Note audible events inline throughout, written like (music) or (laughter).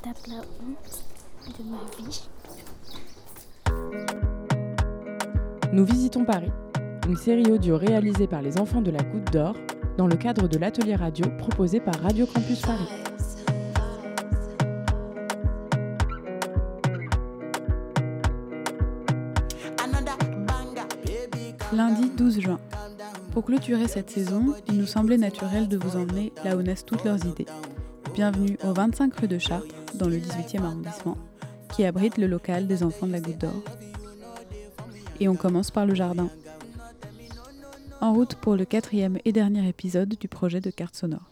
me tape la honte de ma vie. Nous visitons Paris, une série audio réalisée par les enfants de la Goutte d'Or dans le cadre de l'atelier radio proposé par Radio Campus Paris. Lundi 12 juin. Pour clôturer cette saison, il nous semblait naturel de vous emmener là où naissent toutes leurs idées. Bienvenue au 25 rue de Chartres, dans le 18e arrondissement, qui abrite le local des enfants de la Goutte d'Or. Et on commence par le jardin. En route pour le quatrième et dernier épisode du projet de carte sonore.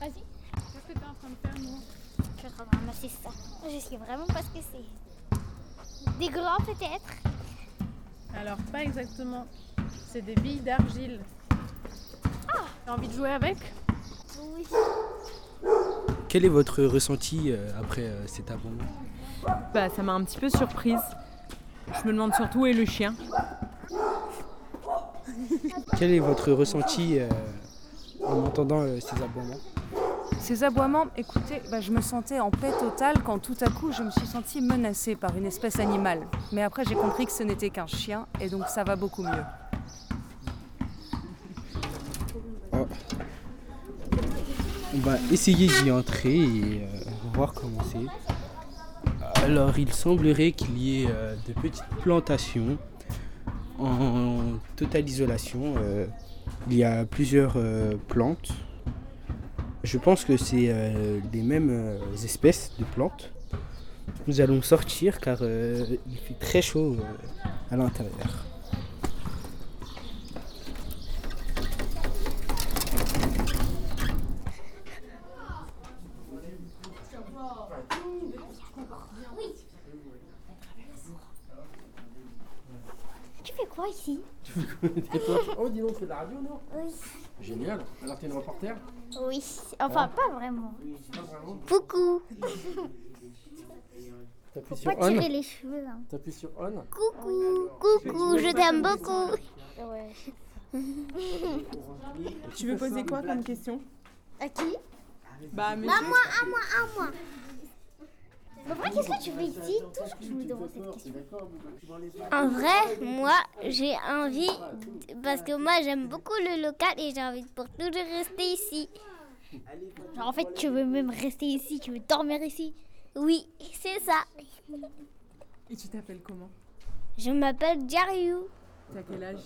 Vas-y. Qu'est-ce que tu es en train de faire, nous? Je suis en train de ramasser ça. Je sais vraiment pas ce que c'est. Des grands peut-être Alors, pas exactement. C'est des billes d'argile. Ah T'as envie de jouer avec? Oui. Quel est votre ressenti euh, après euh, cet abandon? Bah, ça m'a un petit peu surprise. Je me demande surtout où est le chien. Quel est votre ressenti euh, en entendant euh, ces aboiements? Ces aboiements, écoutez, bah, je me sentais en paix totale quand tout à coup je me suis sentie menacée par une espèce animale. Mais après j'ai compris que ce n'était qu'un chien et donc ça va beaucoup mieux. On va essayer d'y entrer et euh, voir comment c'est. Alors il semblerait qu'il y ait euh, de petites plantations en totale isolation. euh, il y a plusieurs euh, plantes. Je pense que c'est les mêmes espèces de plantes. Nous allons sortir car il fait très chaud à l'intérieur. Tu fais quoi ici Oh, dis donc, tu fais de la radio, non Oui. Génial. Alors, t'es une reporter Oui. Enfin, pas vraiment. Pas vraiment. Coucou. T'appuies Faut sur pas on. tirer les cheveux. hein. T'appuies sur on. Coucou. Coucou. Je t'aime beaucoup. Tu veux poser quoi comme question? À qui? Bah, mais À moi, à moi, à moi. Mais vrai, qu'est-ce que tu fais ici Toujours tu me demandes cette question. En vrai, moi, j'ai envie, parce que moi, j'aime beaucoup le local et j'ai envie pour toujours rester ici. Genre, en fait, tu veux même rester ici, tu veux dormir ici. Oui, c'est ça. Et tu t'appelles comment? Je m'appelle Jariou. T'as quel âge?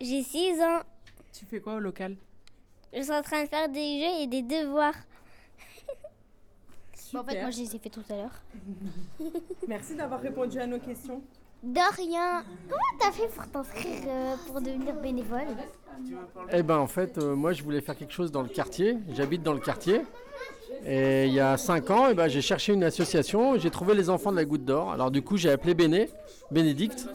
J'ai 6 ans. Tu fais quoi au local? Je suis en train de faire des jeux et des devoirs. Super. en fait, moi, je les ai fait tout à l'heure. (laughs) Merci d'avoir répondu à nos questions. De rien. Comment t'as fait pour t'inscrire euh, pour devenir bénévole? Eh ben, en fait, euh, moi, je voulais faire quelque chose dans le quartier. J'habite dans le quartier. Et il y a 5 ans, eh ben, j'ai cherché une association. J'ai trouvé les enfants de la Goutte d'Or. Alors, du coup, j'ai appelé Béné, Bénédicte.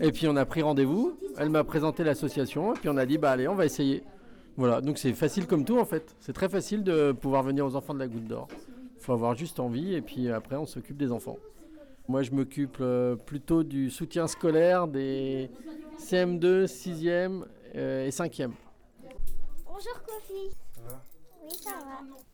Et puis, on a pris rendez-vous. Elle m'a présenté l'association. Et puis, on a dit, bah, allez, on va essayer. Voilà, donc c'est facile comme tout, en fait. C'est très facile de pouvoir venir aux enfants de la Goutte d'Or. Il faut avoir juste envie. Et puis, après, on s'occupe des enfants. Moi, je m'occupe euh, plutôt du soutien scolaire des CM2, 6e euh, et 5e. Bonjour Kofi. Oui, ça va.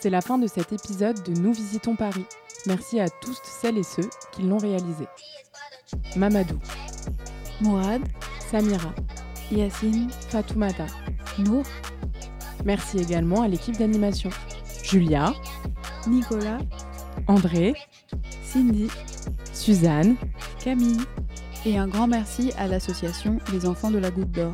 C'est la fin de cet épisode de Nous visitons Paris. Merci à tous celles et ceux qui l'ont réalisé. Mamadou, Mourad, Samira, Yacine, Fatoumata. Nour, Merci également à l'équipe d'animation. Julia, Nicolas, André, Cindy, Suzanne, Camille. Et un grand merci à l'association Les Enfants de la Goutte d'Or.